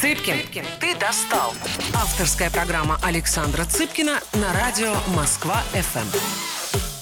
Цыпкин, ты достал. Авторская программа Александра Цыпкина на радио Москва-ФМ.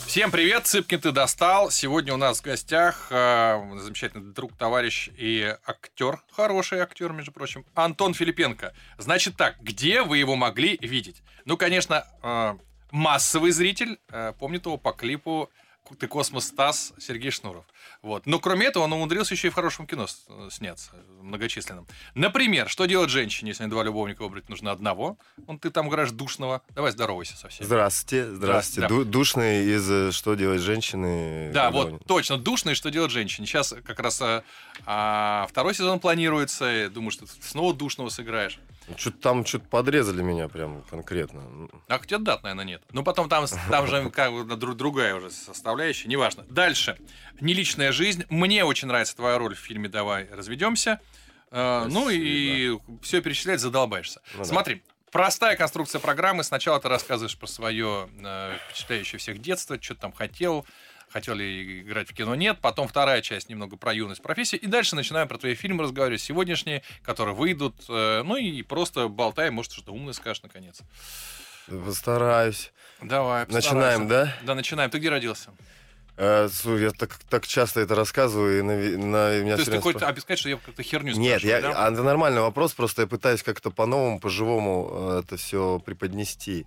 Всем привет, Цыпкин, ты достал. Сегодня у нас в гостях э, замечательный друг, товарищ и актер, хороший актер, между прочим, Антон Филипенко. Значит так, где вы его могли видеть? Ну, конечно, э, массовый зритель э, помнит его по клипу «Ты космос Стас» Сергей Шнуров. Вот. Но кроме этого он умудрился еще и в хорошем кино сняться, многочисленным. Например, что делать женщине, если два любовника выбрать нужно одного? Он ты там играешь душного. Давай здоровайся со всеми. Здравствуйте, здравствуйте. Да. Душный из э, «Что делать женщины». Да, вот он... точно, душный «Что делать женщине». Сейчас как раз а, а, второй сезон планируется. Думаю, что ты снова душного сыграешь. Что-то там что-то подрезали меня прям конкретно. А хотя дат, наверное, нет. Ну, потом там, там же как бы другая уже составляющая, неважно. Дальше. Неличная жизнь. Мне очень нравится твоя роль в фильме «Давай разведемся». Э, ну и все перечислять задолбаешься. Ну, Смотри, да. Простая конструкция программы. Сначала ты рассказываешь про свое э, впечатляющее всех детство, что ты там хотел, хотели играть в кино, нет. Потом вторая часть немного про юность, профессию. И дальше начинаем про твои фильмы разговаривать сегодняшние, которые выйдут. Э, ну и просто болтаем, может, что-то умное скажешь наконец. Постараюсь. Давай, Начинаем, да? Да, начинаем. Ты где родился? Э, я так, так часто это рассказываю, и на, на меня То есть ты хочешь объяснить, что я как-то херню Нет, я, да? а, это нормальный вопрос, просто я пытаюсь как-то по-новому, по-живому э, это все преподнести.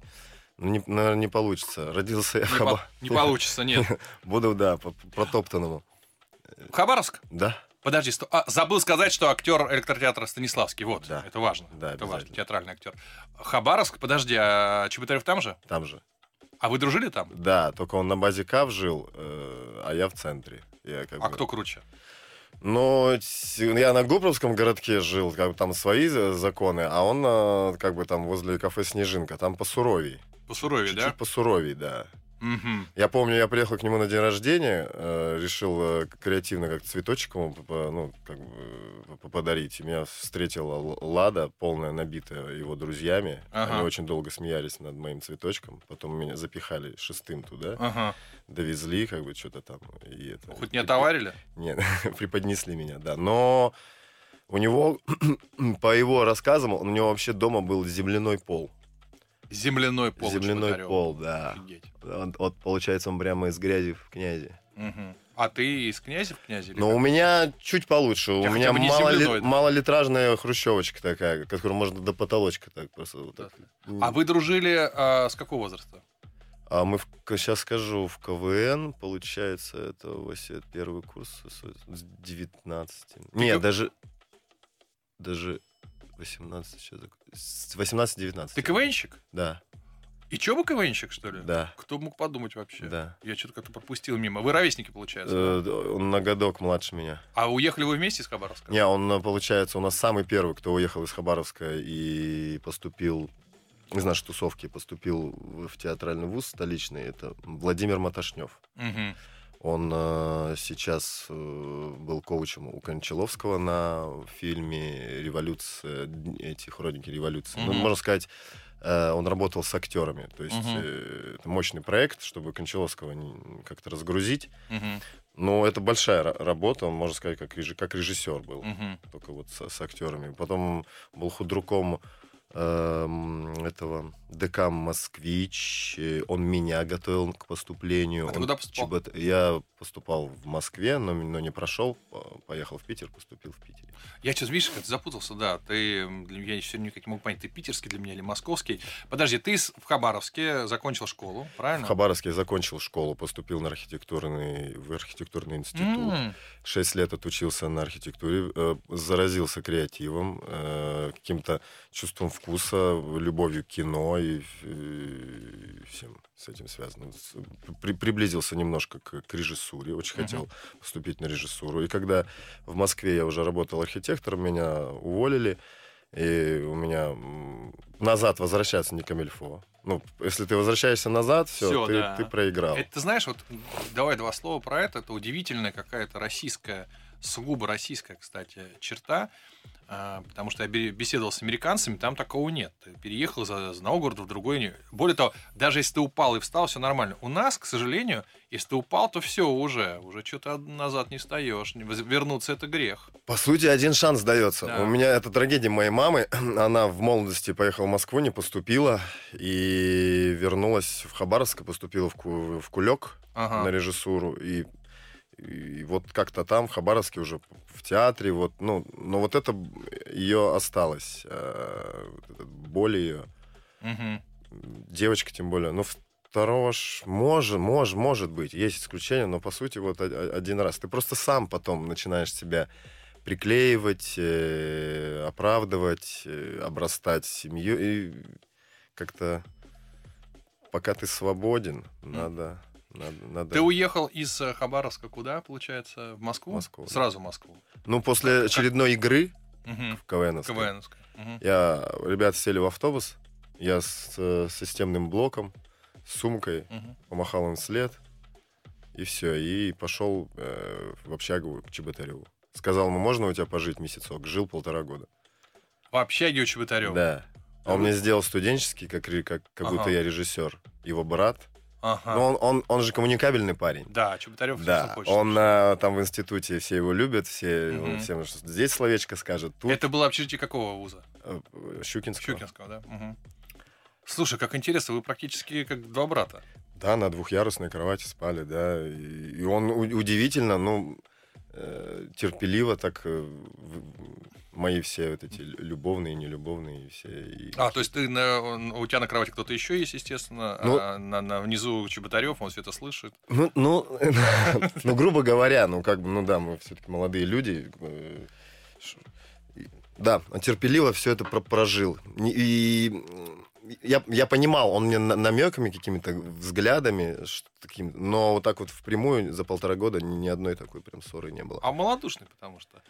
Ну, не, наверное, не получится. Родился я в Хабаровске. Не получится, нет. Буду, да, по протоптанному. Хабаровск? Да. Подожди, сто... а, забыл сказать, что актер электротеатра Станиславский. Вот, да. это важно. Да, это важно, театральный актер. Хабаровск, подожди, а Чеботарев там же? Там же. А вы дружили там? Да, только он на базе КАВ жил, э, а я в центре. Я как а бы... кто круче? Ну, я на Губровском городке жил, как бы там свои законы, а он э, как бы там возле кафе «Снежинка», там посуровей. Посуровей, Чуть-чуть да? посуровей, да. Угу. Я помню, я приехал к нему на день рождения, э, решил э, креативно как цветочек ему ну, как бы, э, подарить. И меня встретила Лада, полная набитая его друзьями. Ага. Они очень долго смеялись над моим цветочком. Потом меня запихали шестым туда. Ага. Довезли, как бы, что-то там. И это, Хоть не отоварили? Нет, преподнесли меня, да. Но у него, по его рассказам, у него вообще дома был земляной пол. Земляной пол. Земляной пол, да. Вот, вот, получается, он прямо из грязи в князи. Угу. А ты из князя в князе? Ну, у меня чуть получше. У, у меня мало ли, малолитражная хрущевочка такая, которую можно до потолочка так просто. Вот так. А вы дружили а, с какого возраста? А мы, в, сейчас скажу, в КВН, получается, это Вася, первый курс с 19. Ты Нет, как... даже, даже 18, сейчас, 18-19. Ты КВНщик? Да. И чё вы КВНщик, что ли? Да. Кто мог подумать вообще? Да. Я что-то как-то пропустил мимо. Вы ровесники, получается? Э, он на годок младше меня. А уехали вы вместе из Хабаровска? Не, он, э, получается, у нас самый первый, кто уехал из Хабаровска и поступил из нашей тусовки, поступил в театральный вуз столичный. Это Владимир Маташнев. Угу. Он э, сейчас э, был коучем у Кончаловского на фильме «Революция», эти хроники революции. Mm-hmm. Ну, можно сказать, э, он работал с актерами. То есть mm-hmm. э, это мощный проект, чтобы Кончаловского как-то разгрузить. Mm-hmm. Но это большая работа, он, можно сказать, как, реж- как режиссер был, mm-hmm. только вот с, с актерами. Потом был худруком этого ДК «Москвич». Он меня готовил к поступлению. А ты куда поступал? ЧБТ... Я поступал в Москве, но, но не прошел. Поехал в Питер, поступил в Питере. Я сейчас, видишь, как запутался, да. Ты, я еще никак не мог понять, ты питерский для меня или московский. Подожди, ты в Хабаровске закончил школу, правильно? В Хабаровске я закончил школу, поступил на архитектурный, в архитектурный институт. Mm. Шесть лет отучился на архитектуре, э, заразился креативом, э, каким-то чувством вкуса, любовью к кино и, и всем с этим связано. При, приблизился немножко к, к режиссуре, очень uh-huh. хотел поступить на режиссуру. И когда в Москве я уже работал архитектором, меня уволили, и у меня назад возвращаться не камильфо. Ну, если ты возвращаешься назад, все, все ты, да. ты проиграл. Это, ты знаешь, вот давай два слова про это. Это удивительная какая-то российская сугубо российская, кстати, черта. А, потому что я бе- беседовал с американцами, там такого нет. Ты переехал из одного города в другой. Более того, даже если ты упал и встал, все нормально. У нас, к сожалению, если ты упал, то все уже. Уже что-то назад не встаешь. Вернуться это грех. По сути, один шанс дается. Да. У меня это трагедия моей мамы. Она в молодости поехала в Москву, не поступила. И вернулась в Хабаровск, поступила в, Ку- в Кулек Ага. на режиссуру. И, и вот как-то там, в Хабаровске, уже в театре. Вот, ну, но вот это ее осталось. э, боль ее. Мгм. Девочка тем более. Ну, второго ж может, может, может быть. Есть исключения, но по сути вот один раз. Ты просто сам потом начинаешь себя приклеивать, э, оправдывать, э, обрастать семью. И как-то пока ты свободен, надо... надо, надо... Ты уехал из э, Хабаровска куда, получается? В Москву? Москву. Сразу в Москву. Ну, после очередной игры Мгм. в КВН, КВНовская. Мгм. я, ребята сели в автобус, я с э, системным блоком, с сумкой, Мгм. помахал им вслед, и все, и пошел э, в общагу к Чеботареву. Сказал ему, можно у тебя пожить месяцок? Жил полтора года. В общаге у Чеботарева? Да. А он мне сделал студенческий, как, как, как будто Ага. я режиссер. Его брат. Ага. Ну, он, он, он же коммуникабельный парень. Да, Чеботарев Да, хочет. он а, там в институте, все его любят, все, Мгм. он всем что здесь словечко скажет, тут Это было общежитие какого вуза? э, Щукинского. Щукинского, да? Мгм. Слушай, как интересно, вы практически как два брата. Да, на двухъярусной кровати спали, да. И, он удивительно, ну, э, терпеливо так э, мои все вот эти любовные, нелюбовные все. и- А, то есть ты на, у тебя на кровати кто-то еще есть, естественно, Ну- а на, на- внизу Чеботарев, он все это слышит. Ну, ну, ну, грубо говоря, ну, как бы, ну да, мы все-таки молодые люди. э, Да, терпеливо все это про- прожил. И я, я понимал, он мне на- намеками, какими-то взглядами, таким, но вот так вот впрямую за полтора года ни, ни одной такой прям ссоры не было. А малодушный, потому что.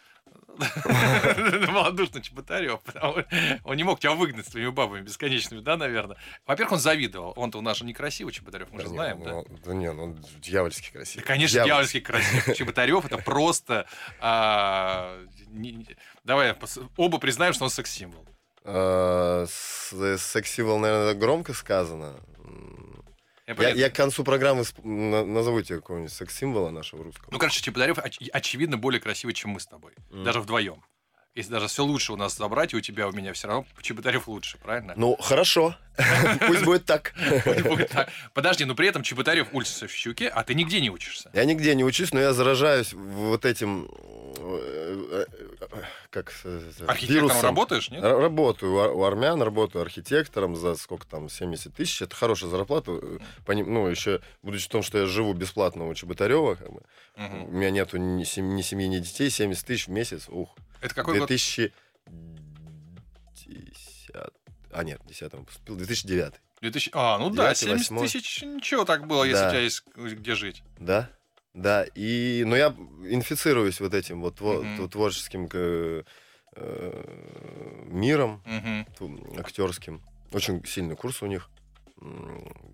Малодушный Чеботарев, потому он не мог тебя выгнать с твоими бабами бесконечными, да, наверное. Во-первых, он завидовал. Он-то у нас же некрасивый Чеботарев, мы же знаем, да. ну, Да не, ну, он дьявольски красивый. конечно, Дьявольски. дьявольский красив. Чеботарев это просто... а, Давай оба признаем, что он секс-символ. С- Секс-символ, наверное, громко сказано. Я Я, к концу программы назову тебе какого-нибудь секс-символа нашего русского. Ну, короче, Чеботарев оч- очевидно более красивый, чем мы с тобой. Мгм. Даже вдвоем. Если даже все лучше у нас забрать, и у тебя, у меня все равно Чеботарев лучше, правильно? Ну, хорошо. Пусть будет так. Подожди, но при этом Чеботарев учится в Щуке, а ты нигде не учишься. Я нигде не учусь, но я заражаюсь вот этим... Как... Архитектором вирусом. работаешь, нет? Работаю у ар- у армян, работаю архитектором за сколько там, 70 тысяч. Это хорошая зарплата. Ну, еще, будучи в том, что я живу бесплатно у Чеботарева, как бы, Мгм. у меня нету ни, сем- ни семьи, ни детей, 70 тысяч в месяц. Ух. Это какой год? 2010... А, нет, 10 поступил. 2009. 2000... А, ну да, Девятый, 70 восьмой. тысяч, ничего так было, если Да. у тебя есть где жить. Да, да. И, но я инфицируюсь вот этим вот тво- творческим э, э, миром ту- актерским. Очень сильный курс у них.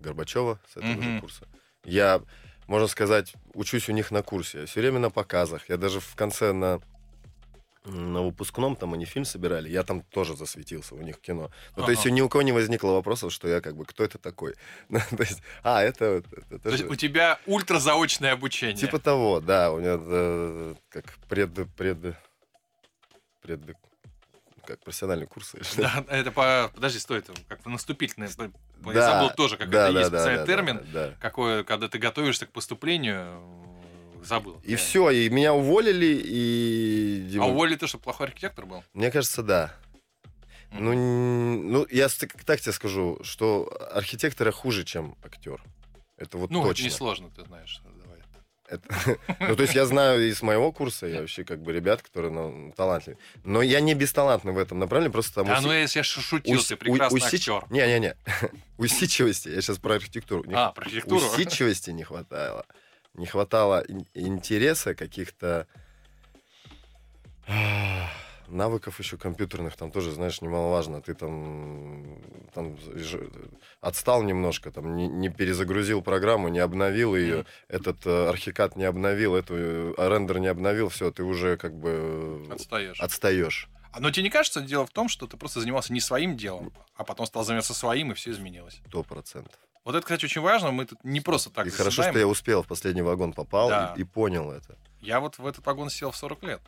Горбачева с этого же Мгм. курса. Я, можно сказать, учусь у них на курсе. Все время на показах. Я даже в конце на на выпускном, там они фильм собирали, я там тоже засветился у них кино. Ну, то есть Ага. ни у кого не возникло вопросов, что я как бы, кто это такой? Ну, то есть, а, это... это- То есть же- у тебя ультразаочное обучение. Типа того, да, у меня э, как пред... пред... пред... как профессиональный курс. или что? Да, это по... Подожди, стой, это как наступительное. Я Да, забыл тоже, как да, это да, есть да, специальный да, термин. да, да. Какое, когда ты готовишься к поступлению, забыл. И все, и меня уволили, и... А уволили ты, что плохой архитектор был? Мне кажется, да. Мгм. Ну, ну, я так, тебе скажу, что архитектора хуже, чем актер. Это вот Ну, точно. несложно, ты знаешь. Давай. Это- Ну, то есть я знаю из моего курса, я вообще как бы ребят, которые ну, талантливые. Но я не бесталантный в этом направлении, просто там... А уси- ну если я шутил, ус- ты прекрасный усич- актер. Не-не-не. Усидчивости, я сейчас про архитектуру. Не А, про архитектуру. Усидчивости не хватало. Не хватало ин- интереса каких-то... навыков еще компьютерных там тоже, знаешь, немаловажно. Ты там, там отстал немножко, там не, не перезагрузил программу, не обновил ее, Мгм. этот э, архикад не обновил, эту э, рендер не обновил, все, ты уже как бы Отстаешь. отстаешь. А Но тебе не кажется, дело в том, что ты просто занимался не своим делом, а потом стал заниматься своим, и все изменилось. Сто процентов. Вот это, кстати, очень важно. Мы тут не просто так И хорошо, заседаем. что я успел, в последний вагон попал Да. и, и понял это. Я вот в этот вагон сел в 40 лет.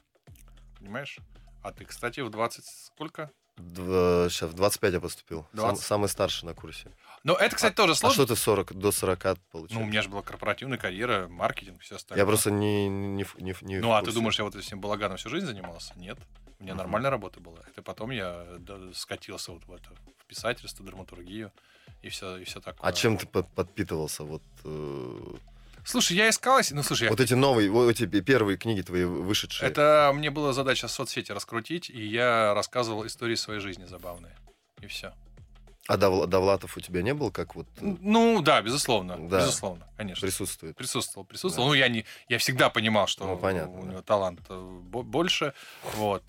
Понимаешь? А ты, кстати, в 20 сколько? сейчас в 25 я поступил. Сам- 20? самый старший на курсе. Но это, кстати, тоже А сложно. что ты 40, до 40 получил? Ну, у меня же была корпоративная карьера, маркетинг, все остальное. Я просто не, не, не, не Ну, а ты думаешь, я вот этим балаганом всю жизнь занимался? Нет. У меня Мгм. нормальная работа была. Это потом я скатился вот в это, в писательство, драматургию и все, и все такое. А чем ты под- подпитывался? Вот, э, Слушай, я искал, ну, слушай, я- вот эти новые, вот эти пе- первые книги твои вышедшие. это мне была задача соцсети раскрутить, и я рассказывал истории своей жизни забавные. И все. А Дов- Довлатов у тебя не был, как вот э, Ну, да, безусловно. Да. Безусловно, конечно. присутствует? Присутствовал, присутствовал. Ну, я не, я всегда понимал, что Ну, понятно, у да. него талант э, бо- больше, вот.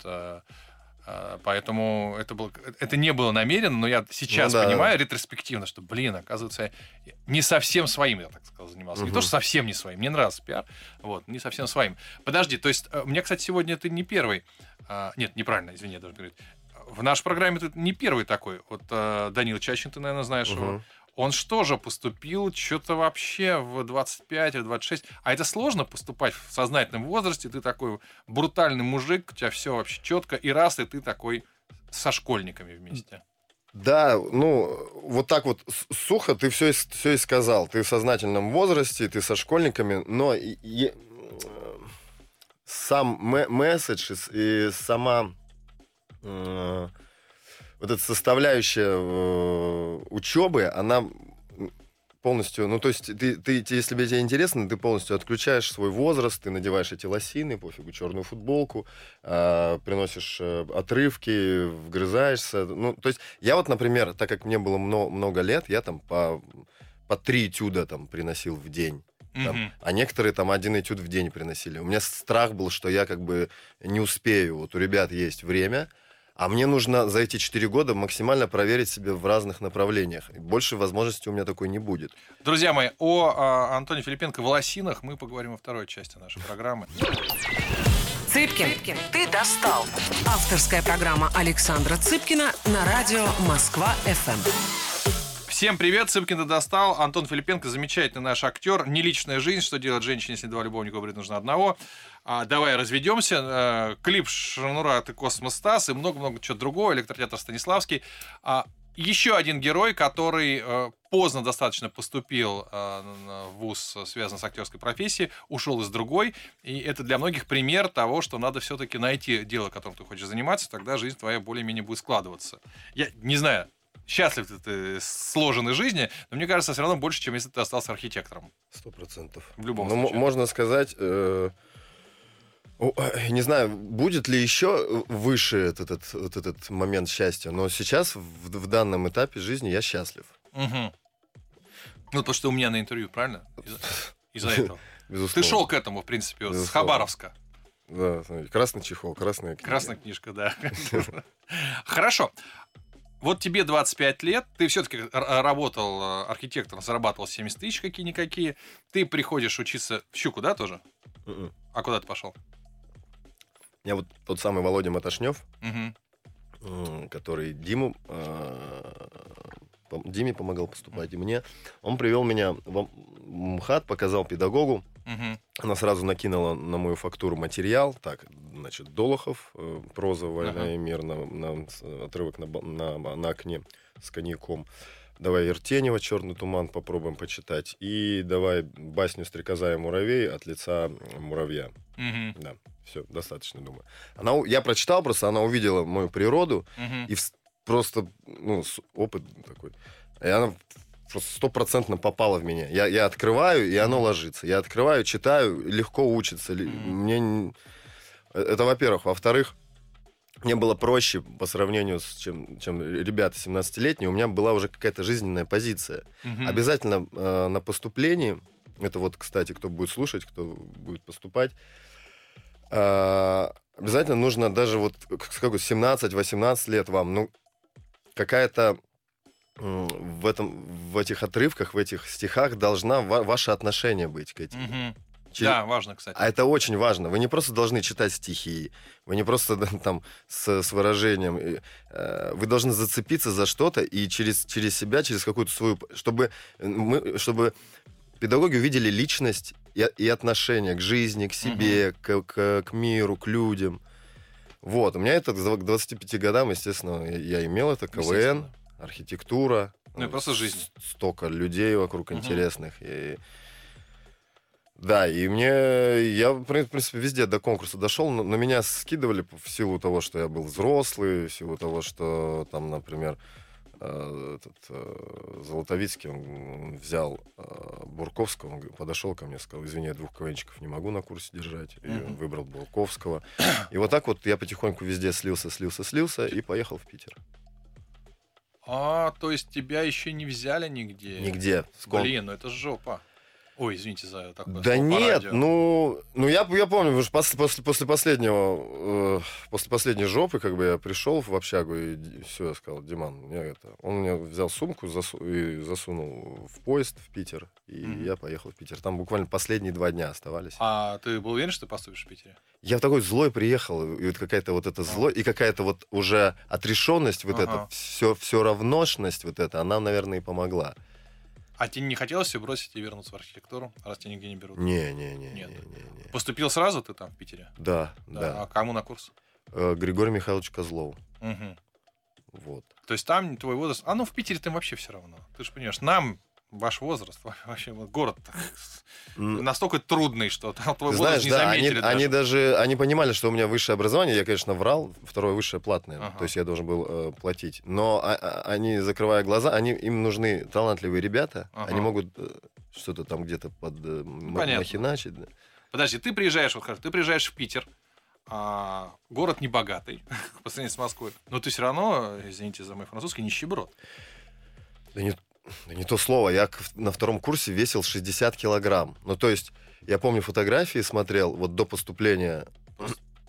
Э, Поэтому это, было, это не было намеренно, но я сейчас Ну да. понимаю ретроспективно, что, блин, оказывается, не совсем своим, я так сказал, занимался. Не Мгм. то, что совсем не своим. Мне нравится пиар, вот, не совсем своим. Подожди, то есть, э, меня, кстати, сегодня ты не первый. а, Нет, неправильно, извини, я должен говорить. В нашей программе ты не первый такой. Вот э, Данил Чачин, ты, наверное, знаешь его. Он что же поступил что-то вообще в 25 или 26? А это сложно поступать в сознательном возрасте? Ты такой брутальный мужик, у тебя все вообще четко, и раз, и ты такой со школьниками вместе. Да, ну, вот так вот сухо ты все, все и сказал. Ты в сознательном возрасте, ты со школьниками, но и- и, сам ме- месседж и сама э, вот эта составляющая учебы, она полностью, ну, то есть, ты, ты, если тебе интересно, ты полностью отключаешь свой возраст, ты надеваешь эти лосины, пофигу, черную футболку, а, приносишь э, отрывки, вгрызаешься. Ну, то есть, я вот, например, так как мне было мно- много лет, я там по, по три этюда там приносил в день. Там, Мгм. а некоторые там один этюд в день приносили. У меня страх был, что я как бы не успею. Вот у ребят есть время, а мне нужно за эти четыре года максимально проверить себя в разных направлениях. Больше возможностей у меня такой не будет. Друзья мои, о а, Антоне Филипенко в лосинах мы поговорим во второй части нашей программы. Цыпкин, ты достал. Авторская программа Александра Цыпкина на радио Москва-ФМ. Всем привет, Цыпкин достал. Антон Филипенко, замечательный наш актер. Не личная жизнь, что делать женщине, если два любовника выбрать нужно одного. А, давай разведемся. Э, клип Шнура ты Космос Стас и много-много чего другого. Электротеатр Станиславский. А, еще один герой, который э, поздно достаточно поступил в ВУЗ, э, связан с актерской профессией, ушел из другой. И это для многих пример того, что надо все-таки найти дело, которым ты хочешь заниматься, тогда жизнь твоя более-менее будет складываться. Я не знаю, счастлив ли ты с сложенной жизни, но мне кажется, все равно больше, чем если ты остался архитектором. Сто процентов. В любом м- случае. можно сказать... э, э, Не знаю, будет ли еще выше этот, этот, вот этот момент счастья, но сейчас, в, в данном этапе жизни, я счастлив. Мгм. Ну, то, что у меня на интервью, правильно? Из-за, этого. Безусловно. Ты шел к этому, в принципе, с. Хабаровска. Да, красный чехол, красная книга. Красная книжка, да. Хорошо. Вот тебе 25 лет, ты все-таки работал э, архитектором, зарабатывал 70 тысяч какие-никакие. Ты приходишь учиться в Щуку, да, тоже? Мгм. А куда ты пошел? Я вот тот самый Володя Маташнев, м, который Диму, э, Диме помогал поступать, и мне. Он привел меня в МХАТ, показал педагогу. Мгм. Она сразу накинула на мою фактуру материал. Так, значит, Долохов, э, проза «Война Ага. и мир», на, на- отрывок на, на, на окне с коньяком. Давай Иртенева «Черный туман» попробуем почитать. И давай басню «Стрекоза и муравей» от лица муравья. Мгм. Да, все, достаточно, думаю. Она, я прочитал просто, она увидела мою природу, Мгм. и вс- просто, ну, опыт такой. И она просто стопроцентно попала в меня. Я, я открываю, и оно ложится. Я открываю, читаю, легко учится. Мне... э, Это, во-первых. Во-вторых, мне было проще по сравнению с чем, чем ребята 17-летние. У меня была уже какая-то жизненная позиция. Мгм. Обязательно э, на поступлении, это вот, кстати, кто будет слушать, кто будет поступать, А, обязательно нужно даже вот к- сколько 17-18 лет вам, ну какая-то в этом в этих отрывках, в этих стихах должна ва- ваше отношение быть к этим. Мгм. Че- Да, важно, кстати. А это очень важно. Вы не просто должны читать стихи, вы не просто там с, с выражением. э, Вы должны зацепиться за что-то и через, через себя, через какую-то свою... Чтобы, мы, чтобы педагоги увидели личность и, и отношение к жизни, к себе, к, к, к миру, к людям. Вот. У меня это к 25 годам, естественно, я, имел это, КВН. Архитектура. Ну и просто жизнь. Столько людей вокруг Мгм. интересных. И... Да, и мне, я, в принципе, везде до конкурса дошел, но, но меня скидывали в силу того, что я был взрослый, в силу того, что там, например, э, этот э, Золотовицкий, он взял э, Бурковского, он подошел ко мне, сказал, извини, я двух КВНчиков не могу на курсе держать, и он выбрал Бурковского. И вот так вот я потихоньку везде слился, слился, слился, и поехал в Питер. А, то есть тебя еще не взяли нигде? Нигде. Скон- Блин, ну это жопа. Ой, извините за такое Да нет, ну, ну я, я помню, что после, после, после последнего, э, после последней жопы, как бы я пришел в общагу и все, я сказал, Диман, мне это, он мне взял сумку засу- и засунул в поезд в Питер, и Мгм. я поехал в Питер. Там буквально последние два дня оставались. А ты был уверен, что ты поступишь в Питере? Я такой злой приехал, и вот какая-то вот эта злой, и какая-то вот уже отрешенность, вот Ага. эта, все, все равношность вот эта, она, наверное, и помогла. А тебе не хотелось все бросить и вернуться в архитектуру, раз тебя нигде не берут? Не-не-не. Нет. не-не-не. Поступил сразу ты там в Питере? Да, Да. да. А кому на курс? Э, Григорий Михайлович Козлов. Мгм. Вот. То есть там твой возраст... А ну в Питере там вообще все равно. Ты же понимаешь, нам ваш возраст, вообще вот город настолько трудный, что там твой возраст знаешь, не да, они, заметили даже. они даже они понимали, что у меня высшее образование. Я, конечно, врал, второе высшее платное. Ага. То есть я должен был э, платить. Но а- а- они, закрывая глаза, они, им нужны талантливые ребята. Ага. Они могут э, что-то там где-то под э, понятно. махиначить. да. Подожди, ты приезжаешь, вот ты приезжаешь в Питер, а, город небогатый по сравнению с Москвой, но ты все равно, извините за мой французский, нищеброд. Да не, да не то слово. Я на втором курсе весил 60 килограмм. Ну, то есть, я помню фотографии, смотрел вот до поступления,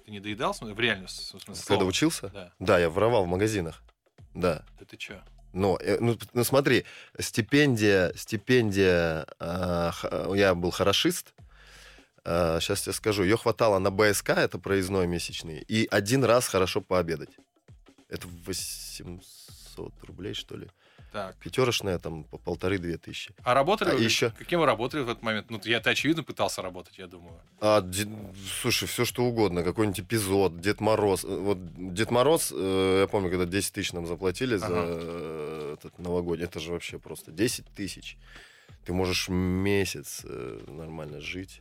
Ты не доедал, в смысле, когда учился. Да. Да, я воровал в магазинах. Да. Да ты чё? Но, э, ну, ну, смотри, стипендия, стипендия, а, х- я был хорошист, сейчас тебе скажу, ее хватало на БСК, это проездной месячный, и один раз хорошо пообедать. Это 800 рублей, что ли. Так. Пятерочная, там, по полторы-две тысячи. А работали А вы? ещё? Каким вы работали в этот момент? Ну, я, ты, очевидно, пытался работать, я думаю. А, де- слушай, все что угодно, какой-нибудь эпизод, Дед Мороз. Э, Вот Дед Мороз, э, я помню, когда 10 тысяч нам заплатили за Ага. э, этот новогодний, это же вообще просто 10 тысяч. Ты можешь месяц э, нормально жить.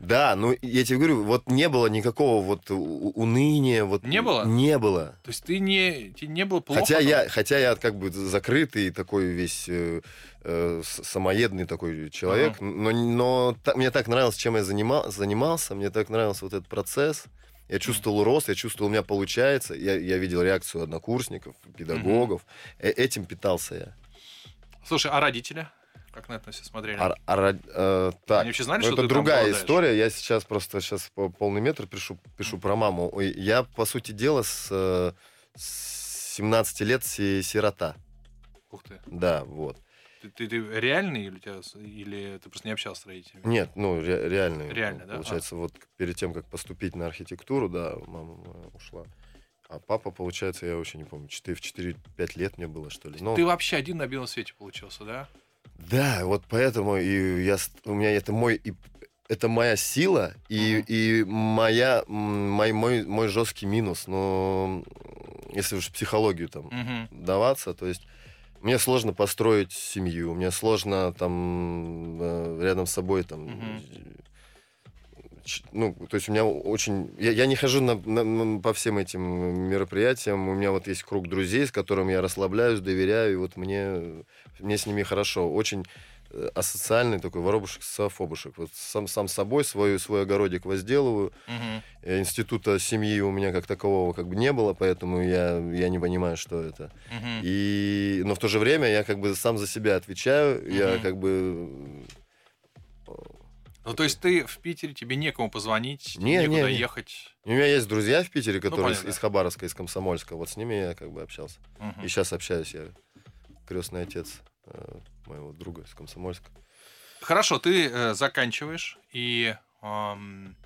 Да, ну я тебе говорю, вот не было никакого вот уныния, вот Не было? Не было. То есть ты не, тебе не было плохо? Хотя там? я, хотя я как бы закрытый такой весь э, э, самоедный такой человек, но, но та- мне так нравилось, чем я занимал, занимался, мне так нравился вот этот процесс. Я чувствовал рост, я чувствовал, у меня получается. Я, я видел реакцию однокурсников, педагогов. Э- этим питался я. Слушай, а родители? Как на это все смотрели? А- а э, так, Они вообще знали, ну, что это другая история. Я сейчас просто сейчас по полный метр пишу, пишу про маму. Я, по сути дела, с, э, с 17 лет си- сирота. Ух ты. Да, вот. Ты, ты- ты реальный или, тебя, или ты просто не общался с родителями? Нет, ну ре- реально. Реально, да? Получается, вот перед тем, как поступить на архитектуру, да, мама ушла. А папа, получается, я вообще не помню, 4, в 4-5 лет мне было, что ли. Ну, Ты вообще один на белом свете получился, да? Да, вот поэтому и я, у меня это мой, и, это моя сила и, Мгм. и моя, мой, мой, мой жесткий минус. Но если уж психологию там Мгм. даваться, то есть мне сложно построить семью, мне сложно там э, рядом с собой там, ч- ну, то есть у меня очень, я, я не хожу на, на- по всем этим мероприятиям, у меня вот есть круг друзей, с которыми я расслабляюсь, доверяю, и вот мне, мне с ними хорошо, очень э, асоциальный такой воробушек софобушек. Вот сам, сам собой свой, свой огородик возделываю. Э, Института семьи у меня как такового как бы не было, поэтому я, я не понимаю, что это. Мгм. И, но в то же время я как бы сам за себя отвечаю, я Мгм. как бы... Ну, то есть ты в Питере, тебе некому позвонить, Не, некуда не, не. ехать. У меня есть друзья в Питере, которые из, понятно. из Хабаровска, из Комсомольска. Вот с ними я как бы общался. Мгм. И сейчас общаюсь я. Крестный отец э, моего друга из Комсомольска. Хорошо, ты э, заканчиваешь, и ам,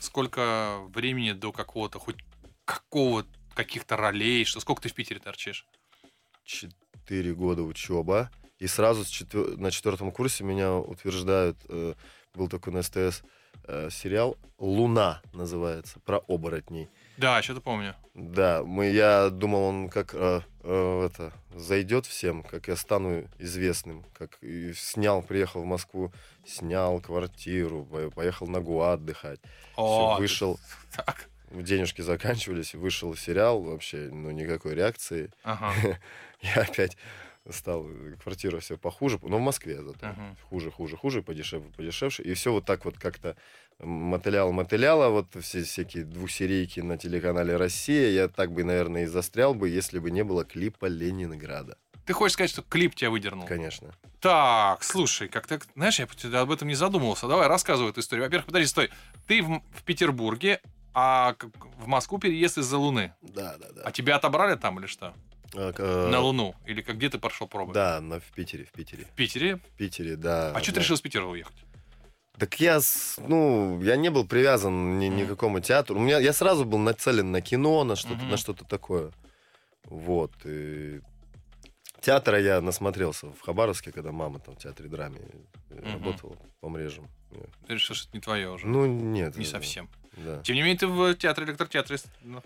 сколько времени до какого-то, хоть какого каких-то ролей, что сколько ты в Питере торчишь? Четыре года учеба. И сразу с четвер- на четвертом курсе меня утверждают, э, был такой на СТС э, сериал «Луна» называется, про оборотней. Да, что-то помню. Да, мы, я думал, он как э, э, это зайдет всем, как я стану известным, как и снял, приехал в Москву, снял квартиру, по- поехал на Гуа отдыхать. О, ты- вышел, Так, денежки заканчивались, вышел сериал, вообще, ну, никакой реакции. ага. Я опять стал, квартира все похуже, но в Москве зато. Мгм. Хуже, хуже, хуже, подешевле, подешевше. И все вот так вот как-то мотыляло, мотыляло. Вот все всякие двухсерийки на телеканале «Россия». Я так бы, наверное, и застрял бы, если бы не было клипа «Ленинграда». Ты хочешь сказать, что клип тебя выдернул? Конечно. Так, слушай, как так, знаешь, я об этом не задумывался. Давай, рассказывай эту историю. Во-первых, подожди, стой. Ты в, в Петербурге, а в Москву переезд из-за Луны. Да, да, да. А тебя отобрали там или что? А, э, На Луну? Или как где ты прошел пробы? Да, на, в Питере, в Питере. В Питере? В Питере, да. А что ты решил с Питера уехать? Так я, ну, я не был привязан ни, ни к какому театру. У меня, я сразу был нацелен на кино, на что-то, Мгм. на что-то такое. Вот. И театра я насмотрелся в Хабаровске, когда мама там в театре драме э, Мгм. работала по мрежам. Нет. Ты решил, что это не твое уже? Ну, нет. не э, совсем. Да. Тем не менее, ты в театре электротеатре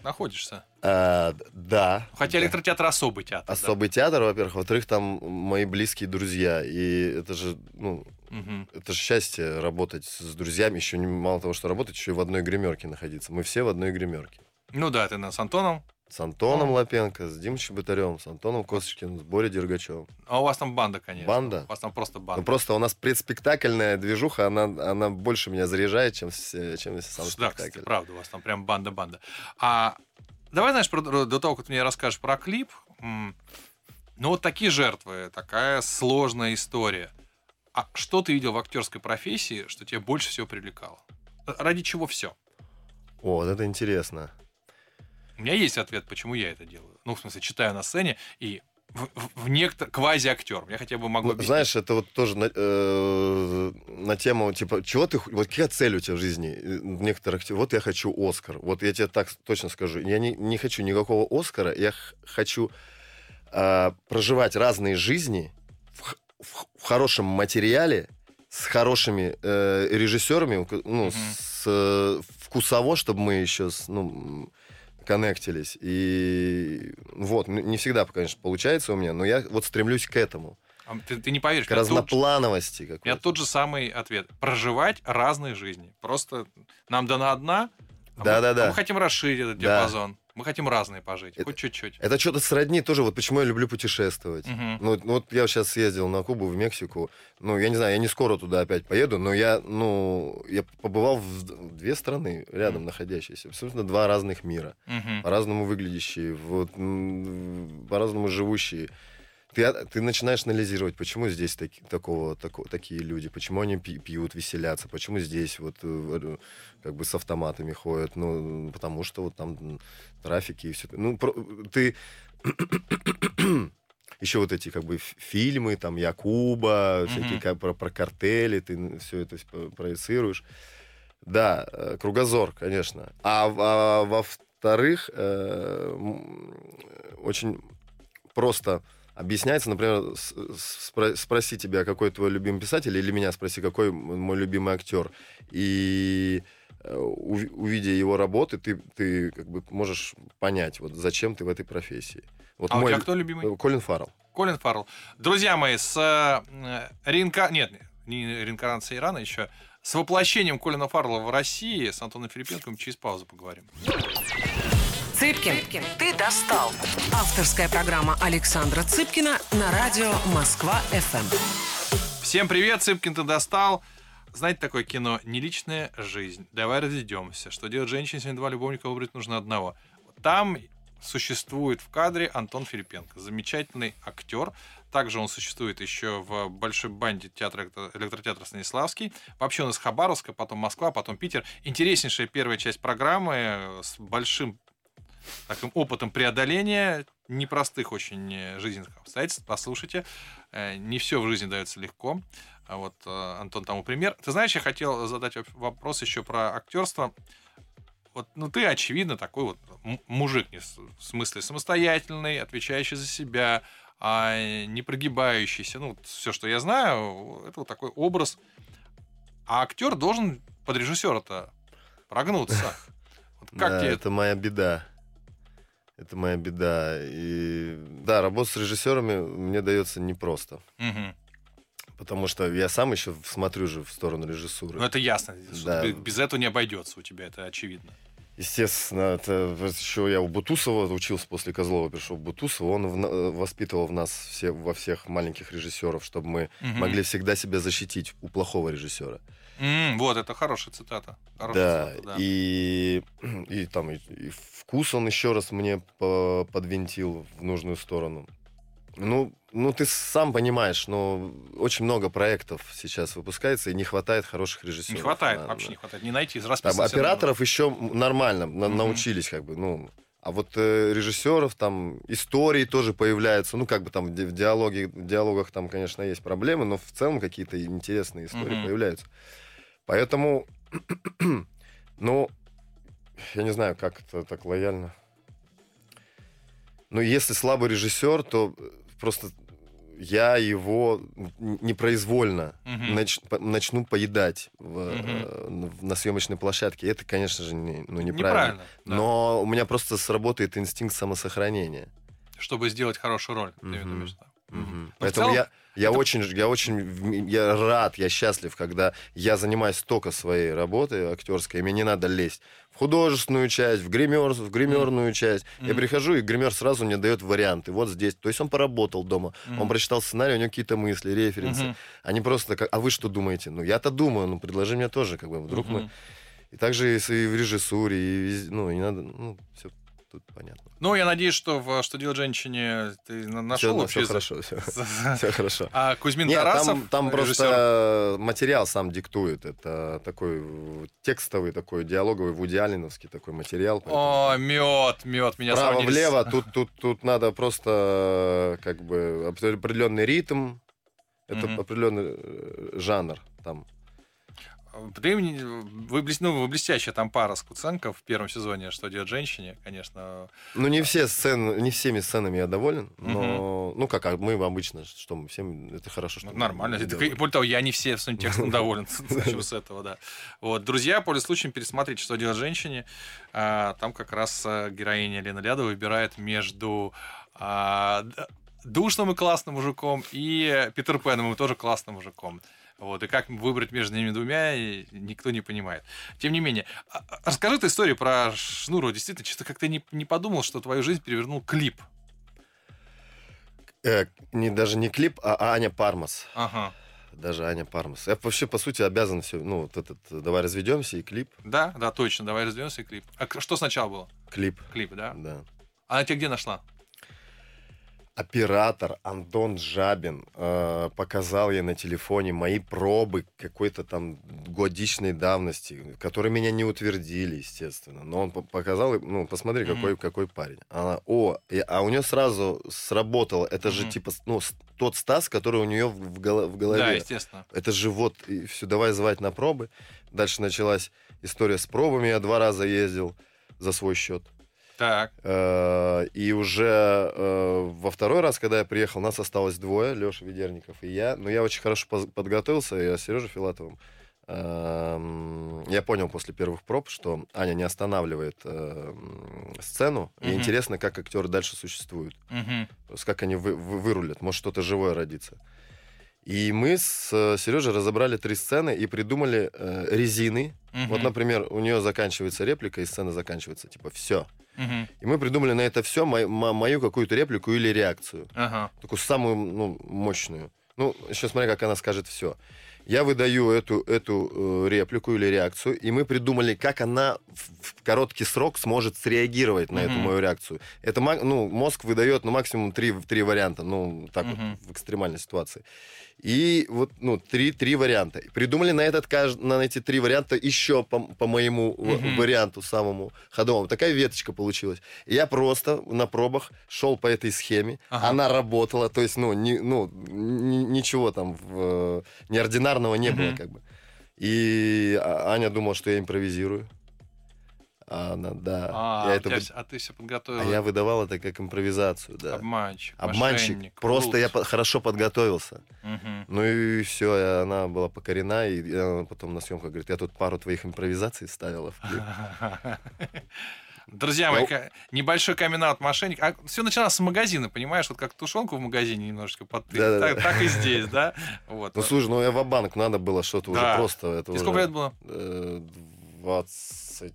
находишься. А, да. Хотя да. электротеатр особый театр. да. Особый театр, во-первых. Во-вторых, там мои близкие друзья. И это же, ну, Мгм. это же счастье работать с друзьями. Еще не мало того, что работать, еще и в одной гримерке находиться. Мы все в одной гримерке. Ну да, ты с Антоном. С Антоном О. Лапенко, с Димой Чеботарем, с Антоном Косточкиным, с Борей Дергачевым. А у вас там банда, конечно. Банда? У вас там просто Ну, банда. просто у нас предспектакльная движуха, она, она больше меня заряжает, чем, с- чем сам да, кстати, спектакль. правда, у вас там прям банда-банда. А давай, знаешь, про- до того, как ты мне расскажешь про клип, ну вот такие жертвы, такая сложная история. А что ты видел в актерской профессии, что тебя больше всего привлекало? Ради чего все? О, вот это интересно. У меня есть ответ, почему я это делаю. Ну, в смысле, читаю на сцене и в, в, в некотор... квази-актер. Я хотя бы могу Ну, объяснить. знаешь, это вот тоже на, э, на тему, типа, чего ты, вот какая цель у тебя в жизни? Э, Некоторых, те- вот я хочу Оскар. Вот я тебе так точно скажу. Я не, не хочу никакого Оскара, я хочу а, проживать разные жизни в, хорошем материале, с хорошими э, режиссерами, ну, Мгм. с, э, вкусово, чтобы мы еще с, ну, коннектились. И вот, не всегда, конечно, получается у меня, но я вот стремлюсь к этому. А Ты, ты не поверишь, К тут же- разноплановости У меня тот же самый ответ. Проживать разные жизни. Просто нам дана одна, а мы- Да-да-да. а мы хотим расширить этот Да. Мы хотим разные пожить, Это- хоть чуть-чуть. Это что-то сродни тоже, вот почему я люблю путешествовать. Мгм. Ну, вот- ну, вот я сейчас съездил на Кубу, в Мексику. Ну, я не знаю, я не скоро туда опять поеду, но я, ну, я побывал в две страны рядом Мгм. находящиеся. Абсолютно два разных мира. Мгм. По-разному выглядящие, вот, по-разному живущие. Ты, ты начинаешь анализировать, почему здесь таки- такого, тако- такие люди, почему они пьют, веселятся, почему здесь вот э, э, как бы с автоматами ходят, ну, потому что вот там трафики и все. Ну, про- ты еще вот эти как бы фильмы, там Якуба, всякие Мгм. как про, про картели, ты все это проецируешь. Да, э, кругозор, конечно. А, а во-вторых, э, очень просто объясняется, например, спро- спроси тебя, какой твой любимый писатель, или меня спроси, какой мой любимый актер. И э, уви- увидя его работы, ты, ты как бы можешь понять, вот зачем ты в этой профессии. Вот А у мой тебя лю- кто любимый? э, Колин Фаррелл. Колин Фаррелл. Друзья мои, с э, реинка... Нет, не реинкарнацией Ирана еще. С воплощением Колина Фаррелла в России с Антоном Филипенковым через паузу поговорим. Цыпкин, ты достал. Авторская программа Александра Цыпкина на радио Москва-ФМ. Всем привет, Цыпкин ты достал. Знаете такое кино «Не личная жизнь». Давай разведемся. Что делать женщине, если два любовника выбрать нужно одного? Там существует в кадре Антон Филипенко. Замечательный актер. Также он существует еще в большой банде театра электротеатра Станиславский. Вообще он из Хабаровска, потом Москва, потом Питер. Интереснейшая первая часть программы с большим таким опытом преодоления непростых очень э, жизненных обстоятельств. Послушайте, э, не все в жизни дается легко. А вот э, Антон тому пример. Ты знаешь, я хотел задать вопрос еще про актерство. Вот, ну, ты, очевидно, такой вот мужик, в смысле самостоятельный, отвечающий за себя, а не прогибающийся. Ну, все, что я знаю, это вот такой образ. А актер должен под режиссера-то прогнуться. Вот как да, тебе... это моя беда. Это моя беда. И да, работа с режиссерами мне дается непросто. Угу. Потому что я сам еще смотрю же в сторону режиссуры. Ну, это ясно. Да. Без этого не обойдется у тебя, это очевидно. Естественно, это еще я у Бутусова учился после Козлова, пришел в Бутусова, он в, э, воспитывал в нас все, во всех маленьких режиссеров, чтобы мы угу. могли всегда себя защитить у плохого режиссера. Mm, вот, это хорошая цитата. Хорошая да, цитата, да, и, и там и, и вкус он еще раз мне подвинтил в нужную сторону. Ну, ну, ты сам понимаешь, но очень много проектов сейчас выпускается, и не хватает хороших режиссеров. Не хватает, на, вообще не хватает. Не найти из расписания. Операторов еще нормально, на, mm научились как бы, ну... А вот э, режиссеров, там, истории тоже появляются. Ну, как бы там в, диалоге, в диалогах там, конечно, есть проблемы, но в целом какие-то интересные истории mm появляются. Поэтому, ну, я не знаю, как это так лояльно. Но если слабый режиссер, то просто я его непроизвольно угу. нач, начну поедать в, угу. на съемочной площадке. Это, конечно же, не, ну, неправильно. неправильно да. Но у меня просто сработает инстинкт самосохранения. Чтобы сделать хорошую роль. Угу. Ты думаешь, да? Угу. Поэтому целом, я, я это... очень, я очень, я рад, я счастлив, когда я занимаюсь только своей работой актерской, и мне не надо лезть в художественную часть, в гример, в гримерную mm. часть. Mm. Я прихожу, и гример сразу мне дает варианты. Вот здесь. То есть он поработал дома, mm. он прочитал сценарий, у него какие-то мысли, референсы. Mm-hmm. Они просто как, а вы что думаете? Ну, я-то думаю, ну, предложи мне тоже, как бы, вдруг mm-hmm. мы... И также и в режиссуре, и, ну, не надо, ну, все тут понятно. Ну, я надеюсь, что в «Что делать женщине» ты нашел все, все хорошо, все, все хорошо. А Кузьмин Нет, Тарасов, там, там просто материал сам диктует. Это такой текстовый, такой диалоговый, вудиалиновский такой материал. О, мед, мед, меня Право-влево, тут, тут, тут надо просто как бы определенный ритм, это определенный э, жанр там вы, ну, вы блестящая там пара Скуценко в первом сезоне «Что делать женщине», конечно. Ну, не все сцены, не всеми сценами я доволен, но, угу. ну, как а мы обычно, что мы всем, это хорошо, что... Ну, нормально. Это, более того, я не все своим текстом доволен. С этого, да. Вот, друзья, пользуясь случаем, пересмотрите «Что делать женщине». А, там как раз э, героиня Лена Лядова выбирает между а, душным и классным мужиком и Питер Пеном, и тоже классным мужиком. Вот, и как выбрать между ними двумя, никто не понимает. Тем не менее, а, а, расскажи ты историю про Шнурова. Действительно, что-то как-то не, не подумал, что твою жизнь перевернул клип. Э, не, даже не клип, а Аня Пармас. Ага. Даже Аня Пармас. Я вообще, по сути, обязан все. Ну, вот этот «Давай разведемся» и клип. Да, да, точно. «Давай разведемся» и клип. А что сначала было? Клип. Клип, да? Да. А она тебя где нашла? Оператор Антон Жабин э, показал я на телефоне мои пробы какой-то там годичной давности, которые меня не утвердили, естественно. Но он показал, ну, посмотри, mm-hmm. какой, какой парень. Она, о, и, а у нее сразу сработало. Это mm-hmm. же типа, ну, тот Стас, который у нее в, голо- в голове. Да, естественно. Это же вот, и все, давай звать на пробы. Дальше началась история с пробами. Я два раза ездил за свой счет. Так. Э, и уже э, во второй раз, когда я приехал, нас осталось двое, Леша Ведерников и я. Но я очень хорошо подготовился, я с Сережей Филатовым. Эм, я понял после первых проб, что Аня не останавливает эм, сцену. Угу. И интересно, как актеры дальше существуют. Угу. Как они вы, вы, вырулят. Может, что-то живое родится. И мы с э, Сережей разобрали три сцены и придумали э, резины. Угу. Вот, например, у нее заканчивается реплика, и сцена заканчивается типа все. Угу. И мы придумали на это все мою, мою какую-то реплику или реакцию. Ага. Такую самую ну, мощную. Ну, еще смотри, как она скажет все. Я выдаю эту, эту э, реплику или реакцию, и мы придумали, как она в, в короткий срок сможет среагировать на эту Мгм. мою реакцию. Это ну, мозг выдает ну, максимум три, три варианта, ну, так Мгм. вот, в экстремальной ситуации. И вот, ну, три, три варианта. Придумали на, этот, на эти три варианта еще по, по моему Мгм. варианту самому ходовому. Такая веточка получилась. И я просто на пробах шел по этой схеме. Ага. Она работала, то есть, ну, не, ну ни- ничего там в- неординарного не было, Мгм. как бы. И А- Аня думала, что я импровизирую. А она, да. А, я у это вы- а ты все подготовил. а я выдавал это как импровизацию, да. Обманщик. Обманщик. Просто я по- хорошо подготовился. Мгм. Ну и все, она была покорена, и она потом на съемках говорит, я тут пару твоих импровизаций ставила в клип. Друзья мои, Ну. небольшой камин мошенник. А все начиналось с магазина, понимаешь? Вот как тушенку в магазине немножечко подтырить. Да-да-да. Так, так и здесь, да? Вот. Ну слушай, ну я в банк надо было что-то уже Да. просто. Это Тебе уже, сколько лет было? э, 20...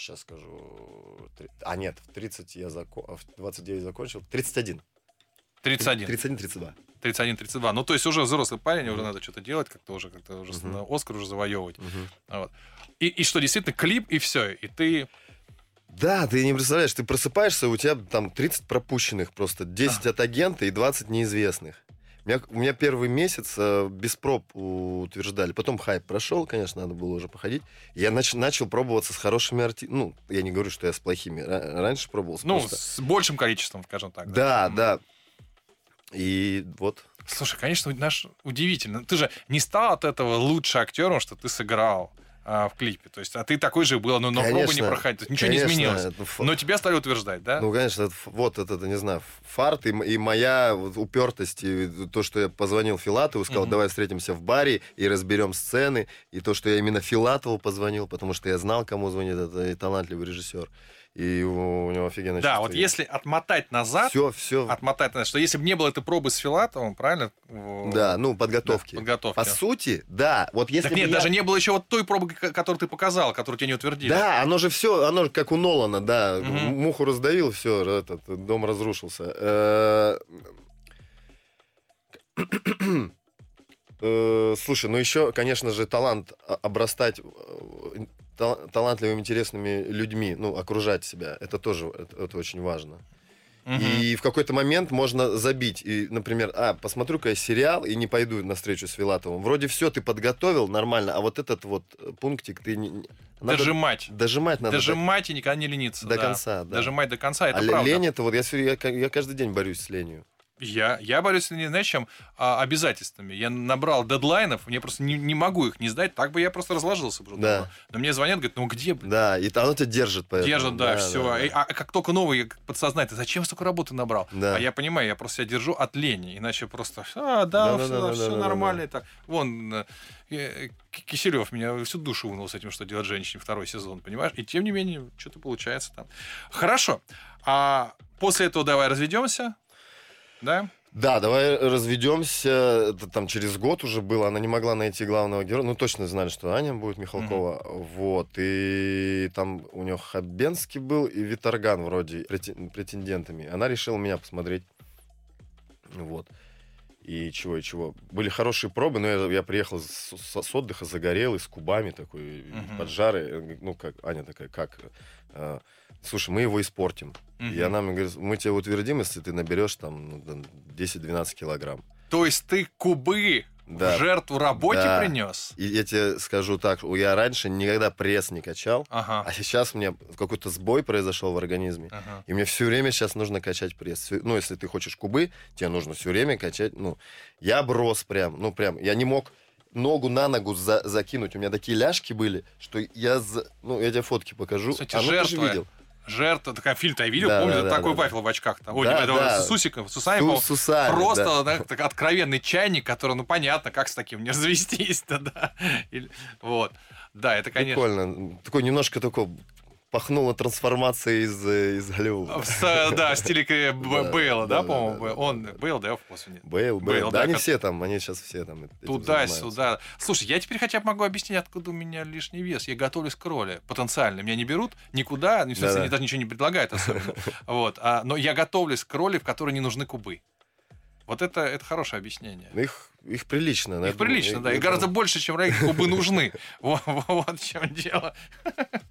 Сейчас скажу... А нет, в 30 я закончил... В 29 закончил. 31. 31. 31-32. 31, 32. Ну, то есть уже взрослый парень, уже надо что-то делать, как-то уже, как-то уже на Оскар уже завоевывать. Мгм. Вот. И, и что, действительно, клип, и все. И ты... Да, ты не представляешь, ты просыпаешься, у тебя там 30 пропущенных просто, 10 от агента и 20 неизвестных. У меня, у меня первый месяц э, без проб утверждали. Потом хайп прошел, конечно, надо было уже походить. Я нач- начал пробоваться с хорошими артистами. Ну, я не говорю, что я с плохими. Ра- раньше пробовался. Ну, просто. с большим количеством, скажем так. Да, М. да. И вот. Слушай, конечно, наш удивительно. Ты же не стал от этого лучше актером, что ты сыграл а, в клипе. То есть, а ты такой же был, но, но пробы не проходили. Ничего конечно, не изменилось. фа- Но тебя стали утверждать, да? Ну, конечно, это ф- вот это, не знаю, фарт и, и моя вот упертость, и то, что я позвонил Филатову, сказал, Мгм. давай встретимся в баре и разберем сцены, и то, что я именно Филатову позвонил, потому что я знал, кому звонит этот талантливый режиссер, и у, у него офигенно да, вот если отмотать назад, Все, все, отмотать назад, что если бы не было этой пробы с Филатовым, правильно? Да, ну, да, подготовки. подготовки. По сути, да, вот если Так нет, я- даже не было еще вот той пробы, которую ты показал, которую тебе не утвердили. Да, оно же все, оно же как у Нолана, да. Мгм. Муху раздавил, все, этот дом разрушился. Э, э, Слушай, ну еще, конечно же, талант обрастать э, тал- талантливыми, интересными людьми, ну, окружать себя, это тоже это, это очень важно. Мгм. И в какой-то момент можно забить. И, например, а, посмотрю-ка я сериал и не пойду на встречу с Филатовым. Вроде все ты подготовил нормально, а вот этот вот э, пунктик ты не... надо Дожимать. Дожимать надо. Дожимать и никогда не лениться. До да. конца, да. Дожимать до конца, это а правда. лень это вот, я, я, я каждый день борюсь с ленью. Я, я борюсь не знаешь, чем а, обязательствами. Я набрал дедлайнов, мне просто не, не могу их не сдать, так бы я просто разложился бы. уже Да. Но мне звонят, говорят, ну где, блин? Да, и оно тебя держит поэтому. Держат, да, все. да. А как только новый, я подсознательно, зачем столько работы набрал? Да. А я понимаю, я просто себя держу от лени, иначе просто, а, да, все, нормально. так. Вон, э, Киселев меня всю душу вынул с этим, что делать женщине второй сезон, понимаешь? И тем не менее, что-то получается там. Хорошо. А после этого давай разведемся. Да? Да, давай разведемся. Это там через год уже было. Она не могла найти главного героя. Ну, точно знали, что Аня будет Михалкова. Вот. И там у нее Хабенский был и Виторган вроде претендентами. Она решила меня посмотреть. Вот. И чего, и чего. Были хорошие пробы, но я, я приехал с, с- с отдыха, загорелый, с кубами такой, Мгм. поджары. Ну, как Аня такая, как? э, Слушай, мы его испортим. И Мгм. она мне говорит, мы тебя утвердим, если ты наберешь там ну, там, 10-12 килограмм. То есть ты кубы Да. в жертву работе Да. принес? И я тебе скажу так, я раньше никогда пресс не качал, Ага. а сейчас мне какой-то сбой произошел в организме. ага. И мне все время сейчас нужно качать пресс. Ну, если ты хочешь кубы, тебе нужно все время качать. Ну, я брос прям, ну, прям, я не мог ногу на ногу за- закинуть. У меня такие ляжки были, что я, за- ну, я тебе фотки покажу. Кстати, а ну, ты же видел. Жертва, такая фильм я видел, Да, помню, да, это да, такой да, в очках. Там. Ой, Да, да. с усиком, с усами, Су- по-моему. с усами, Просто да, так откровенный чайник, который, ну, понятно, как с таким не развестись-то, да. Или- вот. Да, это, конечно... Прикольно. Такой немножко такой пахнуло трансформацией из, э, из Голливуда. С- Да, в стиле Да, Бейла, да, по-моему? Он. Бейл, да, господи. Бейл, Бейл. Бейл, да, они все там, они сейчас все там. Туда-сюда. Слушай, я теперь хотя бы могу объяснить, откуда у меня лишний вес. Я готовлюсь к роли потенциально. Меня не берут никуда, в смысле, даже ничего не предлагают особенно. Вот. а, но я готовлюсь к роли, в которой не нужны кубы. Вот это, это хорошее объяснение. Их их прилично. я Их думаю, прилично, да. И это- гораздо больше, чем ради кубы нужны. Вот в чем дело.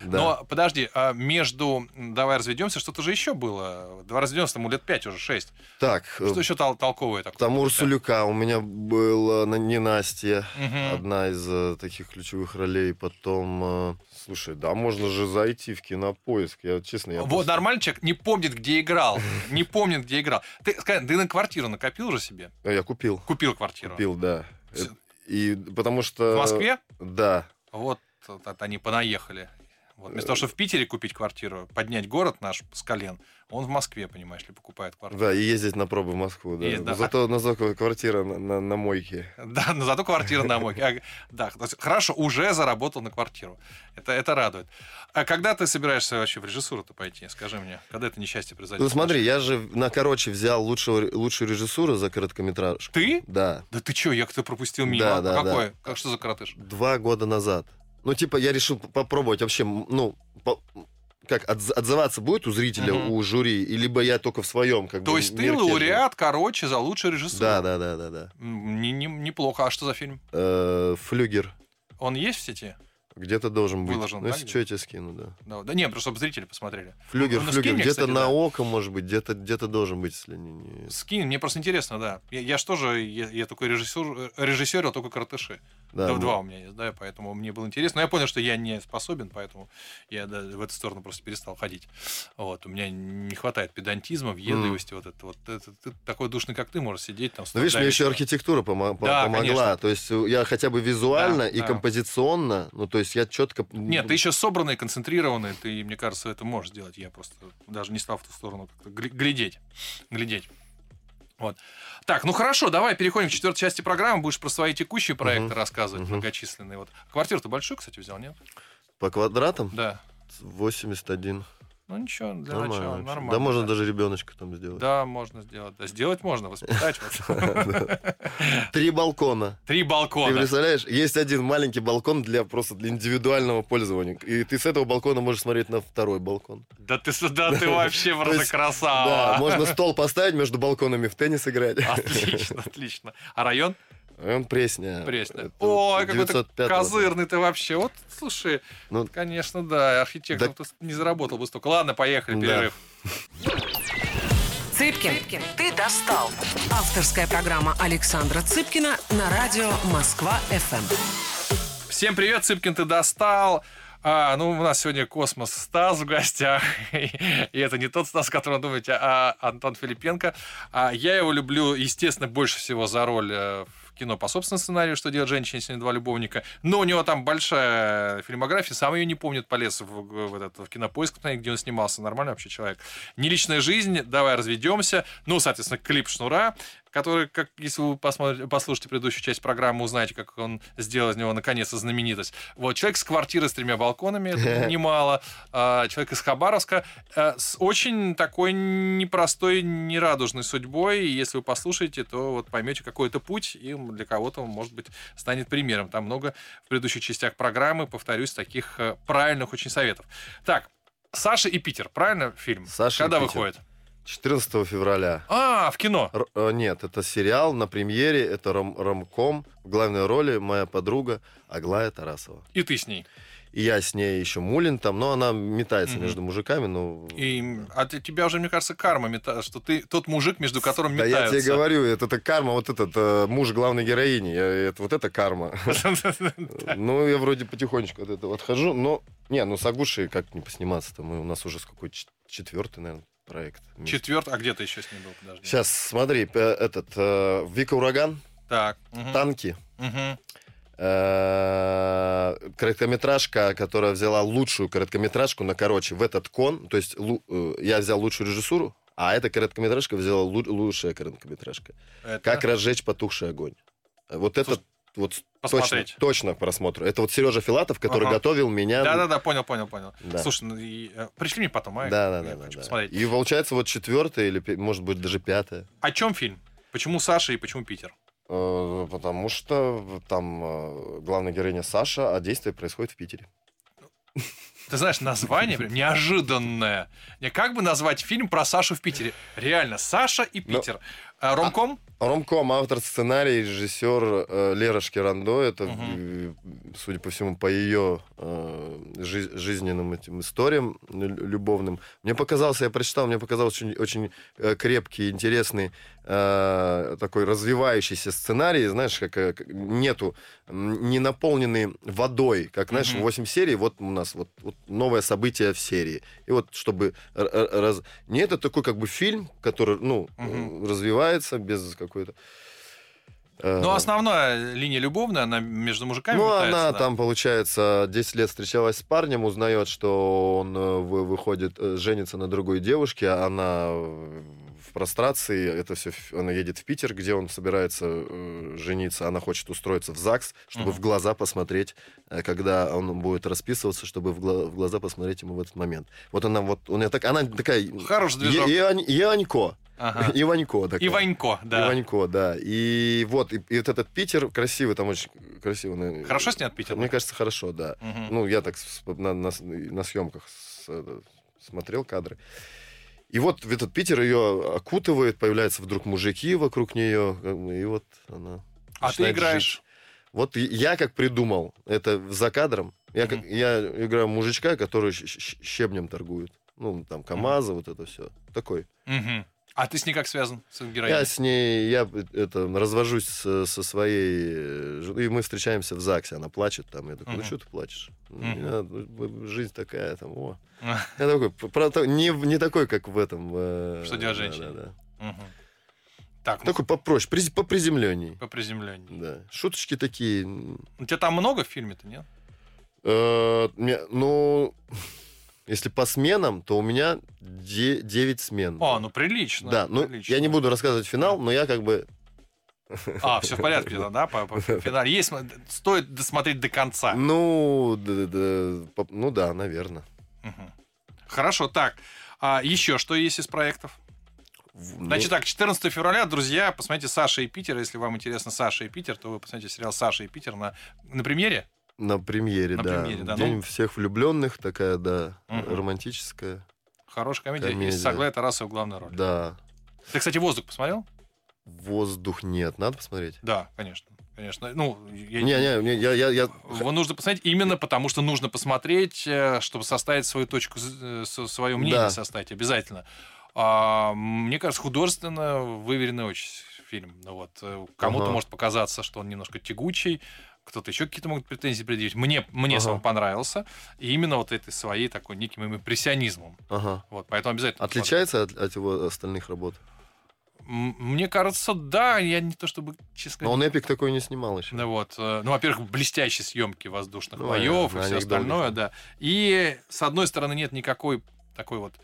Да. Но подожди, а между «Давай разведемся» что-то же еще было. «Давай разведемся» тому лет 5 уже, 6. Так, э, Что еще тол- толковое такое? Тамур Сулюка у меня была на- ненастье. Одна из э, таких ключевых ролей. Потом, э, слушай, да, можно же зайти в кинопоиск. Я честно, я Вот просто- нормальный человек не помнит, где играл. Не помнит, где играл. Ты, скажи, ты на квартиру накопил уже себе? Э, Я купил. Купил квартиру? Купил, да. И потому что... В Москве? Да. Вот они понаехали. Вот, вместо того, чтобы в Питере купить квартиру, поднять город наш с колен, он в Москве, понимаешь ли, покупает квартиру. Да, и ездить на пробы в Москву, да. Есть, да. Зато, на зато квартира на, на- на мойке. Да, но зато квартира на мойке. А, Да, хорошо, уже заработал на квартиру. Это, это радует. А когда ты собираешься вообще в режиссуру-то пойти? Скажи мне, когда это несчастье произойдет? Ну смотри, я же на короче взял лучшего, лучшую режиссуру за короткометражку. Ты? Да, Да ты что, я как-то пропустил мимо. Да, да, Какой? да. Как что за коротыш? два года назад. Ну, типа, я решил попробовать вообще, ну, по- как отз- отзываться будет у зрителя, Мгм. у жюри, либо я только в своем, как бы. То есть ты лауреат, короче, за лучшую режиссуру. Да, да, да, да, да. Не- не- неплохо. А что за фильм? Э, Флюгер. Он есть в сети? Где-то должен быть. Выложен, ну, да, если что, я тебе скину, да. Да, да не, просто чтобы зрители посмотрели. Флюгер, Ну, флюгер. Где-то на да. око, может быть, где-то где должен быть, если не... не- Скинь, мне просто интересно, да. Я, я ж тоже, я, я такой режиссер, режиссерил только коротыши. Да, Да, ну, два у меня есть, да, поэтому мне было интересно. Но я понял, что я не способен, поэтому я да, в эту сторону просто перестал ходить. Вот, у меня не хватает педантизма, въедливости, вот это вот. Это, ты такой душный, как ты, можешь сидеть там. Ну, видишь, мне еще архитектура помо- по- Да, помогла. конечно. То есть я хотя бы визуально Да, и да. композиционно, ну, то есть я четко... Нет, ты еще собранный, концентрированный, ты, мне кажется, это можешь сделать. Я просто даже не стал в ту сторону как-то глядеть. Глядеть. Вот. Так, ну хорошо, давай переходим к четвертой части программы. Будешь про свои текущие проекты Мгм. рассказывать, Мгм. многочисленные. Вот. Квартиру-то большую, кстати, взял, нет? По квадратам Да. 81. Ну ничего, для Нормально начала вообще. нормально. Да, можно даже ребеночка там сделать. Да, можно сделать. Да, сделать можно, воспитать. Три балкона. Три Ты балкона. представляешь, есть один маленький балкон для просто для индивидуального пользования. И ты с этого балкона можешь смотреть на второй балкон. Да ты сюда, ты вообще То просто красава. Да, можно стол поставить между балконами в теннис играть. Отлично, отлично. А район? Он Пресня. Пресня. Это Ой, какой ты 905 козырный ты вообще. Вот, слушай, Ну, конечно, да, архитектор не заработал бы столько. Ладно, поехали, Да. перерыв. Цыпкин, ты достал. Авторская программа Александра Цыпкина на радио Москва-ФМ. Всем привет, Цыпкин, ты достал. А, ну, у нас сегодня космос Стас в гостях. И это не тот Стас, которого вы думаете, а Антон Филипенко. А я его люблю, естественно, больше всего за роль э, в кино по собственному сценарию, что делать женщина, если не два любовника. Но у него там большая фильмография, сам ее не помнит, полез в, в этот, в кинопоиск, где он снимался. Нормальный вообще человек. Не личная жизнь, давай разведемся. Ну, соответственно, клип Шнура, который, как если вы посмотрите, послушаете предыдущую часть программы, узнаете, как он сделал из него наконец-то знаменитость. Вот человек с квартиры с тремя балконами, это немало. А, Человек из Хабаровска а, с очень такой непростой, нерадужной судьбой. И если вы послушаете, то вот поймете какой это путь, и для кого-то он, может быть, станет примером. Там много в предыдущих частях программы, повторюсь, таких э, правильных очень советов. Так, Саша и Питер, правильно фильм? Саша и Когда Питер. выходит? 14 февраля. А, в кино. Р- э, нет, это сериал на премьере, это ром- ромком. В главной роли моя подруга Аглая Тарасова. И ты с ней. И я с ней еще Мулин там, но она метается Мгм. между мужиками, ну... И от тебя уже, мне кажется, карма мета, что ты тот мужик, между которым Да я тебе говорю, это, это карма, вот этот э, муж главной героини, я- это, вот это карма. Ну, я вроде потихонечку от этого отхожу, но... Не, ну с Агушей как не посниматься-то, мы, у нас уже с какой четвертый, наверное, проект. Четвертый, а где ты еще с ним был? Подожди. Сейчас, смотри, п- этот, э, Вика Ураган, Так. мгм, танки, э, короткометражка, которая взяла лучшую короткометражку на короче в этот кон. То есть лу- э, я взял лучшую режиссуру, а эта короткометражка взяла лу- лучшая короткометражка. Это- Как разжечь потухший огонь. Вот Слушай, вот точно, посмотреть. точно просмотру. Это вот Сережа Филатов, который Ага. готовил меня. Да-да-да, понял, понял, понял. Да. Слушай, ну и, э, пришли мне потом, а? Да, да, Я да, да, хочу да. посмотреть. И получается вот четвертое или может быть даже пятое. О чем фильм? Почему Саша и почему Питер? Э, Потому что там э, главная героиня Саша, а действие происходит в Питере. Ты знаешь, название прям неожиданное. Не как бы назвать фильм про Сашу в Питере? Реально, Саша и Ну, Питер. А, Ромком? Ромком, автор сценарий, режиссер э, Лера Шкирандо. Это, э, судя по всему, по ее э, жи- жизненным этим историям лю- любовным. Мне показался, я прочитал, мне показался очень, очень э, крепкий, интересный, э, такой развивающийся сценарий. Знаешь, как, э, как нету, м, не наполненный водой. Как, знаешь, Мгм. 8 серий, вот у нас вот, вот новое событие в серии. И вот чтобы... раз- Не это такой как бы фильм, который, ну, э, развивается без какой-то... э, Ну, основная линия любовная, она между мужиками ну, она да. там, получается, 10 лет встречалась с парнем, узнает, что он э, вы- выходит, э, женится на другой девушке, а она э, в прострации, это все, она едет в Питер, где он собирается э, жениться, она хочет устроиться в ЗАГС, чтобы Мгм. в глаза посмотреть, э, когда он будет расписываться, чтобы в, гла- в глаза посмотреть ему в этот момент. Вот она вот, у нее так, она такая... Хороший движок. Е- Иоанн- Иоаннко. Ага. Иванько такая. И Ванько, да. Иванько, да. И вот, и, и вот этот Питер красивый, там очень красиво. наверное. Хорошо снят Питер? Мне кажется, хорошо, да. Мгм. Ну, я так на, на, на съемках с- э, смотрел кадры. И вот этот Питер ее окутывает, появляются вдруг мужики вокруг нее, и вот она. а ты играешь... жить. Вот я как придумал, это за кадром, я, как, Мгм. я играю мужичка, который щебнем торгует. Ну, там, КамАЗы, вот это все. Такой. Мгм. А ты с ней как связан, с Я героиней? с ней, я это, развожусь с- со своей э, и мы встречаемся в ЗАГСе, она плачет там, я такой, ну что ты плачешь? «Ну, Мгм. меня, ну, жизнь такая, там, о. Я такой, правда, не, не такой, как в этом. э, Что делать да, женщине. да, да. Мгм. Так, ну, Такой попроще, приз- поприземленней. по приземлению. Да. Шуточки такие. У тебя там много в фильме-то, нет? Э, ну, если по сменам, то у меня 9 смен. О, ну прилично. да, ну, прилично. я не буду рассказывать финал, но я как бы... А, все в порядке, тогда, да, по, по финале. Есть, стоит досмотреть до конца. Ну, да, да, да, по- ну да, наверное. Мгм. Хорошо, так. А еще что есть из проектов? В- Значит ну, так, 14 февраля, друзья, посмотрите «Саша и Питер». Если вам интересно «Саша и Питер», то вы посмотрите сериал «Саша и Питер» на, на премьере. на премьере, на да. премьере, да, День ну. всех влюбленных, такая, да, Мгм. романтическая. Хорошая комедия. И Комедия. с Аглая Тарасова в главной роли. Да. Ты, кстати, «Воздух» посмотрел? Воздух нет, надо посмотреть. Да, конечно. Конечно. Ну, я- Не, не, не, я, я, я... Его нужно посмотреть именно потому, что нужно посмотреть, э, чтобы составить свою точку, свое мнение Да. составить обязательно. А, мне кажется, художественно выверенный очень фильм. Ну, вот, э, кому-то Ага. может показаться, что он немножко тягучий, кто-то еще какие-то могут претензии предъявить. Мне, мне Ага. сам понравился. И именно вот этой своей такой неким импрессионизмом. Ага. Вот, поэтому обязательно. Отличается от, от его остальных работ? Мне кажется, да. Я не то чтобы, честно Но он эпик такой не снимал еще. Да вот, э, ну, во-первых, блестящие съемки воздушных Ну, боев и все остальное, долгие. да. И с одной стороны нет никакой такой вот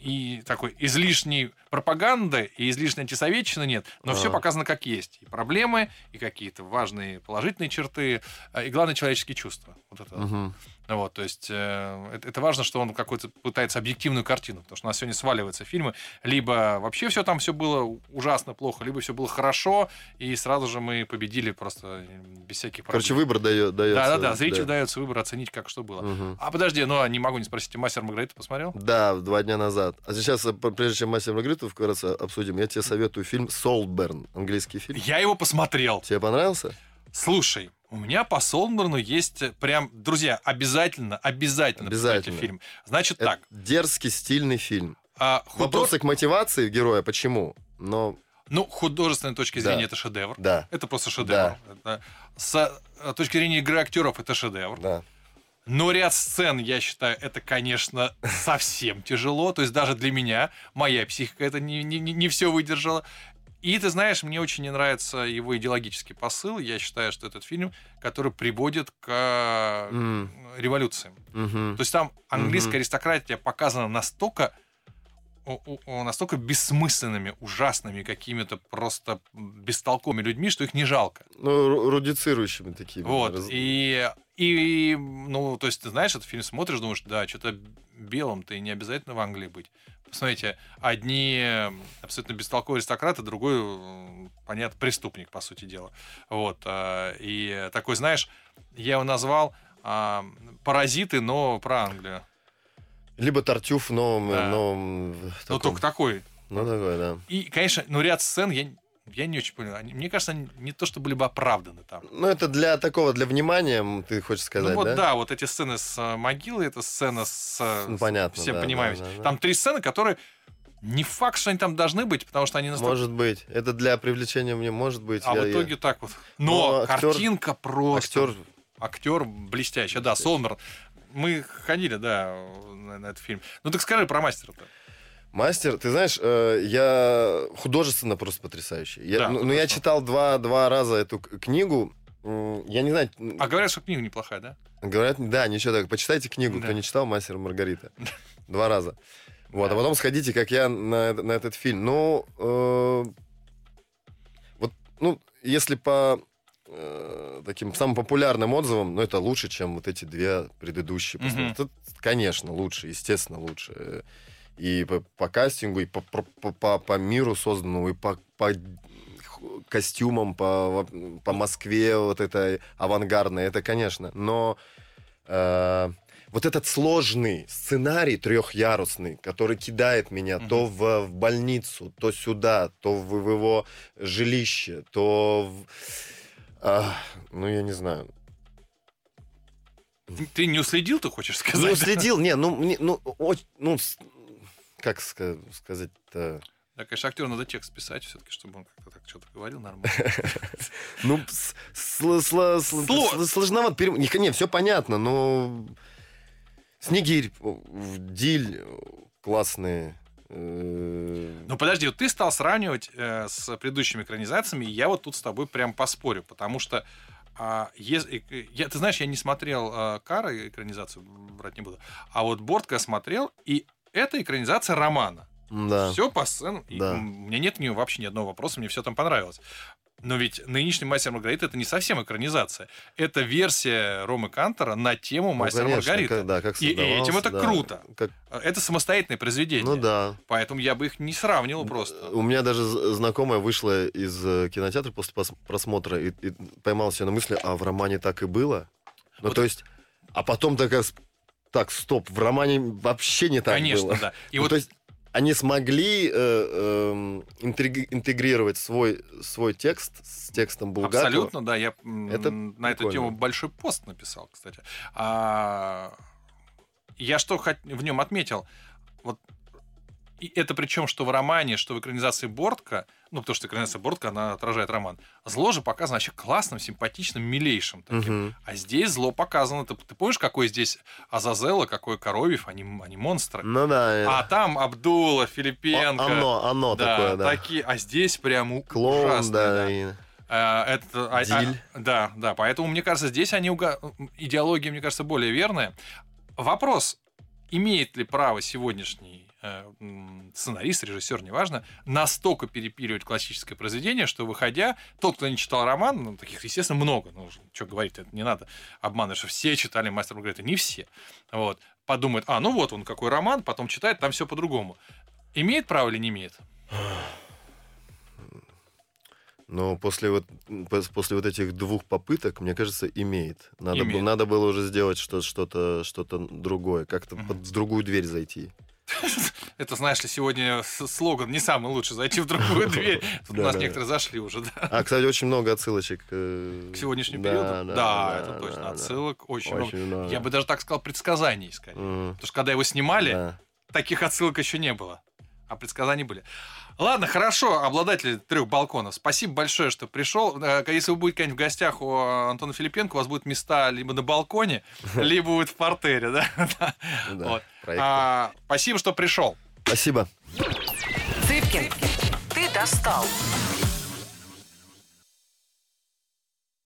и такой излишней пропаганды и излишней антисоветчины нет, но все А. показано как есть. И проблемы, и какие-то важные положительные черты, э, и главное человеческие чувства. Вот это. Мгм. Вот, то есть э, это, это важно, что он какой-то пытается объективную картину, потому что у нас сегодня сваливаются фильмы, либо вообще все там все было ужасно плохо, либо все было хорошо, и сразу же мы победили просто э, без всяких Короче, проблем. выбор дает. Да, да, да, зрителю дается выбор оценить, как что было. Мгм. А подожди, ну а не могу не спросить, ты мастер Маргарита посмотрел? Да, два дня назад. А сейчас, э, прежде чем Мастер Маргариту вкратце обсудим, я тебе советую фильм «Солберн», английский фильм. Я его посмотрел. Тебе понравился? Слушай, у меня по Солнберну есть э, прям, друзья, обязательно, обязательно, Обязательно. фильм. Значит Это так, дерзкий, стильный фильм. а, худож- Вопросы к мотивации героя, почему? Но, ну, художественной точки Да. зрения это шедевр. да, Это просто шедевр. Это- С э, точки зрения игры актеров это шедевр. да. Но ряд сцен, я считаю, это, конечно, совсем тяжело. То есть даже для меня, моя психика это не, не, не все выдержала. И ты знаешь, мне очень не нравится его идеологический посыл. Я считаю, что этот фильм, который приводит к М, революциям. мгм. То есть там английская Мгм. аристократия показана настолько настолько бессмысленными, ужасными, какими-то просто бестолковыми людьми, что их не жалко. Ну, ру- рудицирующими такими. Вот. раз- И, и, ну, то есть, ты знаешь, этот фильм смотришь, думаешь, да, что-то белым-то и не обязательно в Англии быть. Посмотрите, одни абсолютно бестолковые аристократы, другой, м, понятно, преступник, по сути дела. Вот. а, И такой, знаешь, я его назвал а, «Паразиты», но про Англию. Либо Тартюф в новом... Да. новом в Ну, таком- только такой. Ну, такой, да. И, конечно, ну, ряд сцен я Я не очень понял. Мне кажется, они не то, что были бы оправданы там. Ну, это для такого, для внимания, ты хочешь сказать, ну вот да? да? вот эти сцены с э, могилой, это сцена с... э, Ну, с- понятно, Все да, понимаем. да, да, да. Там три сцены, которые не факт, что они там должны быть, потому что они настолько... Может быть. Это для привлечения мне может быть. а Я- в я- итоге так вот. Но, Но актер- картинка просто... Актер Актер блестящий, да, Солмер. Мы ходили, да, на, на этот фильм. Ну так скажи про мастера-то. Мастер, ты знаешь, э, я художественно просто потрясающий. Я, Да, ну, ну, я читал два, два раза эту книгу. Я не знаю, А говорят, что книга неплохая, да? говорят, да, ничего так. Почитайте книгу, Да. кто не читал «Мастер Маргарита». Два раза. Вот, а потом сходите, как я, на, на этот фильм. Ну, э, вот, ну, если по э, таким самым популярным отзывам, ну, это лучше, чем вот эти две предыдущие. Посмотреть. Тут, конечно, лучше, естественно, лучше. И по, по кастингу, и по, по, по- по- миру созданному, и по, по костюмам, по, по Москве вот это авангардное, это, конечно. Но э, вот этот сложный сценарий трехярусный, который кидает меня Мгм. то в, в больницу, то сюда, то в, в его жилище, то в... а, ну, я не знаю. Ты- не уследил, ты хочешь сказать? Ну, да? следил, не, ну, мне- ну, оч- ну, как ска- сказать-то... Да, конечно, актеру надо текст писать все-таки, чтобы он как-то так что-то говорил нормально. Ну, сложновато. Не, не, все понятно, но... Снегирь, Диль, классные. Э, Ну подожди, вот ты стал сравнивать э, с предыдущими экранизациями, и я вот тут с тобой прям поспорю, потому что а, ес- э, я, ты знаешь, я не смотрел э, Кара экранизацию, брать не буду, а вот Бортко смотрел, и это экранизация романа. Да. Все по сценам. и Да. м, у меня нет к нему вообще ни одного вопроса, мне все там понравилось. Но ведь нынешний мастер и Маргарита это не совсем экранизация. Это версия Ромы Кантора на тему Ну, мастера и конечно, Маргарита. как- да, как И- и этим это да. круто. Как- Это самостоятельное произведение. ну да. Поэтому я бы их не сравнивал просто. У меня даже знакомая вышла из э, кинотеатра после пос- просмотра и, и поймала себя на мысли, а в романе так и было? Ну, Вот то есть... А потом такая... Так, стоп, в романе вообще не так Конечно, было. да. И Ну, вот То есть они смогли э, интриги- интегрировать свой, свой текст с текстом Булгакова. абсолютно, да, я Это на эту прикольно. тему большой пост написал, кстати. А, я что в нем отметил, вот и это причем, что в романе, что в экранизации Бортка, ну, потому что экранизация Бортка, она отражает роман, зло же показано вообще классным, симпатичным, милейшим таким. Мгм. А здесь зло показано. Ты, ты помнишь, какой здесь Азазела, какой Коровьев, они, они монстры. Ну да. э, А там Абдула, о- Филипенко. оно, оно да, такое, да. такие, а здесь прям Клоун, ужасные, да. да. и- А, это, а- а- да, да, поэтому, мне кажется, здесь они уга... идеология, мне кажется, более верная. Вопрос, имеет ли право сегодняшний сценарист, режиссер, неважно, настолько перепиливать классическое произведение, что, выходя, тот, кто не читал роман, ну, таких, естественно, много, ну, что говорить, это не надо обманывать, что все читали «Мастер Маргарита», не все, вот, подумает, а, ну вот он какой роман, потом читает, там все по-другому. Имеет право или не имеет? Но после вот, после вот этих двух попыток, мне кажется, имеет. Надо, Имеет. Было, надо было уже сделать что- что-то что другое, как-то Мгм. под другую дверь зайти. Это, знаешь ли, сегодня слоган не самый лучший зайти в другую дверь. Тут у нас некоторые зашли уже, да. А, кстати, очень много отсылочек. э, К сегодняшнему периоду? Да, это точно. Отсылок очень, много. Я бы даже так сказал, предсказаний скорее. Потому что когда его снимали, таких отсылок еще не было. А предсказания были. Ладно, хорошо, обладатель трех балконов. Спасибо большое, что пришел. Э, Если вы будете в гостях у Антона Филипенко, у вас будут места либо на балконе, либо будет в портере, да? Да, Вот. проект. А, Спасибо, что пришел. Спасибо. Цыпкин, ты достал.